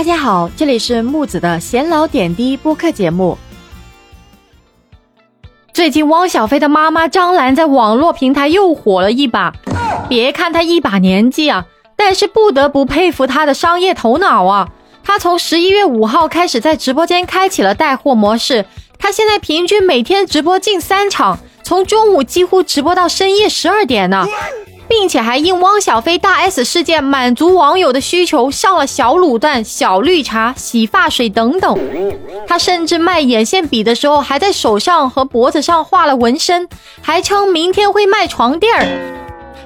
大家好，这里是木子的闲聊点滴播客节目。最近汪小菲的妈妈张兰在网络平台又火了一把。别看她一把年纪啊，但是不得不佩服她的商业头脑啊。她从十一月五号开始在直播间开启了带货模式，她现在平均每天直播近三场，从中午几乎直播到深夜十二点呢。并且还因汪小菲大 S 事件满足网友的需求，上了小卤蛋、小绿茶、洗发水等等。他甚至卖眼线笔的时候，还在手上和脖子上画了纹身，还称明天会卖床垫儿。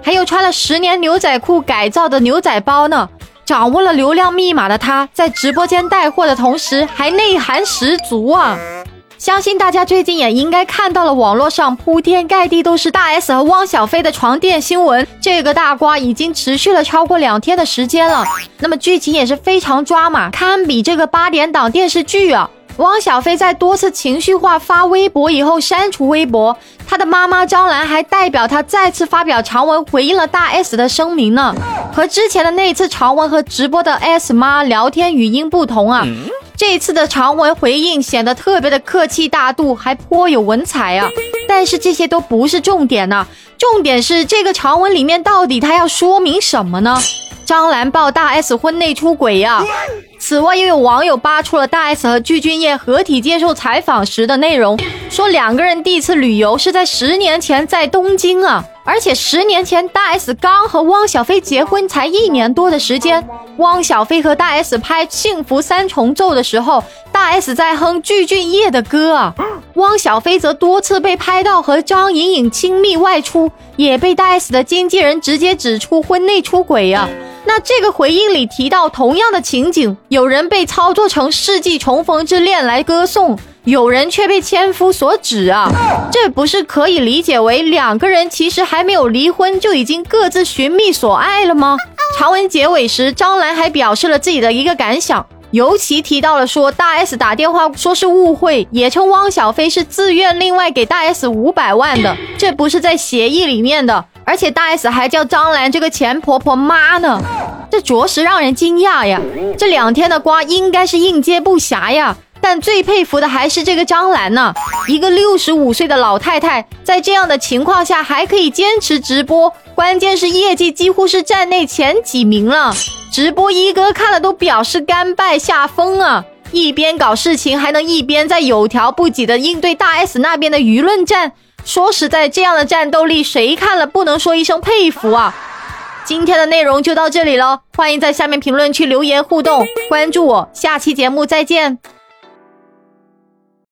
还有穿了十年牛仔裤改造的牛仔包呢。掌握了流量密码的他，在直播间带货的同时，还内涵十足啊！相信大家最近也应该看到了，网络上铺天盖地都是大 S 和汪小菲的床垫新闻。这个大瓜已经持续了超过两天的时间了，那么剧情也是非常抓马，堪比这个八点档电视剧啊！汪小菲在多次情绪化发微博以后删除微博，他的妈妈张兰还代表他再次发表长文回应了大 S 的声明呢。和之前的那一次长文和直播的 S 妈聊天语音不同啊。这次的长文回应显得特别的客气大度，还颇有文采啊！但是这些都不是重点呢，重点是这个长文里面到底他要说明什么呢？张兰爆大 S 婚内出轨呀！此外，又有网友扒出了大 S 和具俊晔合体接受采访时的内容，说两个人第一次旅游是在十年前在东京啊。而且十年前，大 S 刚和汪小菲结婚才一年多的时间。汪小菲和大 S 拍《幸福三重奏》的时候，大 S 在哼具俊晔的歌啊。汪小菲则多次被拍到和张颖颖亲密外出，也被大 S 的经纪人直接指出婚内出轨啊。那这个回应里提到同样的情景，有人被操作成世纪重逢之恋来歌颂。有人却被千夫所指啊，这不是可以理解为两个人其实还没有离婚就已经各自寻觅所爱了吗？长文结尾时，张兰还表示了自己的一个感想，尤其提到了说大 S 打电话说是误会，也称汪小菲是自愿另外给大 S 五百万的，这不是在协议里面的，而且大 S 还叫张兰这个前婆婆妈呢，这着实让人惊讶呀！这两天的瓜应该是应接不暇呀。但最佩服的还是这个张兰呢，一个六十五岁的老太太，在这样的情况下还可以坚持直播，关键是业绩几乎是站内前几名了。直播一哥看了都表示甘拜下风啊！一边搞事情，还能一边在有条不紊的应对大 S 那边的舆论战。说实在，这样的战斗力，谁看了不能说一声佩服啊？今天的内容就到这里了，欢迎在下面评论区留言互动，关注我，下期节目再见。